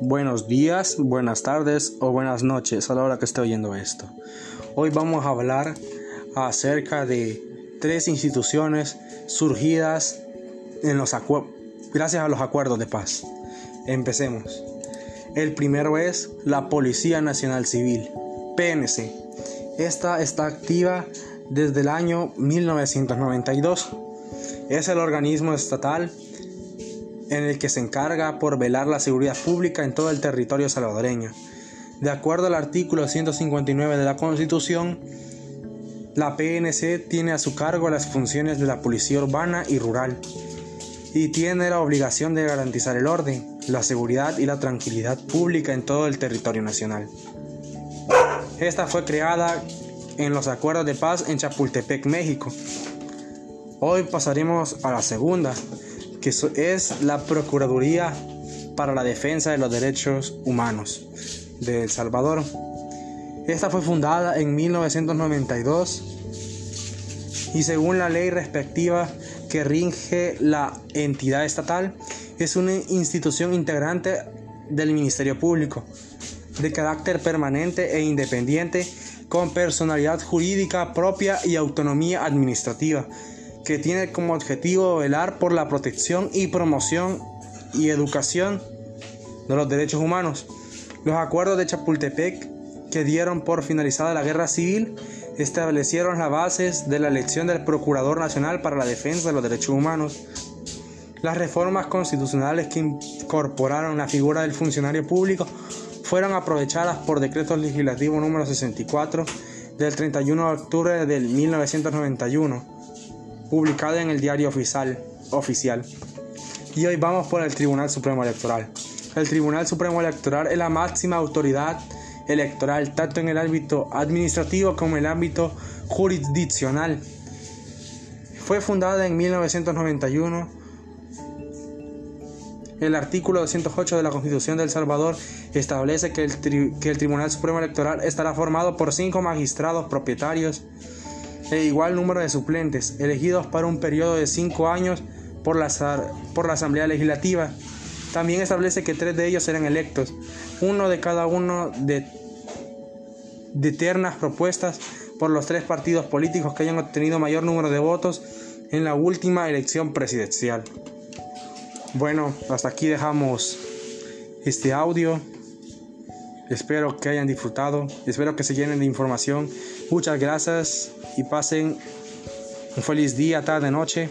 Buenos días, buenas tardes o buenas noches a la hora que esté oyendo esto. Hoy vamos a hablar acerca de tres instituciones surgidas en los gracias a los acuerdos de paz. Empecemos. El primero es la Policía Nacional Civil, PNC. Esta está activa desde el año 1992. Es el organismo estatal en el que se encarga por velar la seguridad pública en todo el territorio salvadoreño. De acuerdo al artículo 159 de la Constitución, la PNC tiene a su cargo las funciones de la policía urbana y rural y tiene la obligación de garantizar el orden, la seguridad y la tranquilidad pública en todo el territorio nacional. Esta fue creada en los acuerdos de paz en Chapultepec, México. Hoy pasaremos a la segunda, que es la Procuraduría para la Defensa de los Derechos Humanos de El Salvador. Esta fue fundada en 1992 y según la ley respectiva que rige la entidad estatal, es una institución integrante del Ministerio Público, de carácter permanente e independiente, con personalidad jurídica propia y autonomía administrativa que tiene como objetivo velar por la protección y promoción y educación de los derechos humanos. Los acuerdos de Chapultepec, que dieron por finalizada la guerra civil, establecieron las bases de la elección del Procurador Nacional para la Defensa de los Derechos Humanos. Las reformas constitucionales que incorporaron la figura del funcionario público fueron aprovechadas por decreto legislativo número 64 del 31 de octubre del 1991 publicado en el diario oficial, oficial. Y hoy vamos por el Tribunal Supremo Electoral. El Tribunal Supremo Electoral es la máxima autoridad electoral, tanto en el ámbito administrativo como en el ámbito jurisdiccional. Fue fundada en 1991. El artículo 208 de la Constitución de El Salvador establece que el, que el Tribunal Supremo Electoral estará formado por cinco magistrados propietarios e igual número de suplentes, elegidos para un periodo de cinco años por la, por la Asamblea Legislativa. También establece que tres de ellos serán electos, uno de cada uno de, de ternas propuestas por los tres partidos políticos que hayan obtenido mayor número de votos en la última elección presidencial. Bueno, hasta aquí dejamos este audio. Espero que hayan disfrutado, espero que se llenen de información. Muchas gracias y pasen un feliz día, tarde, noche.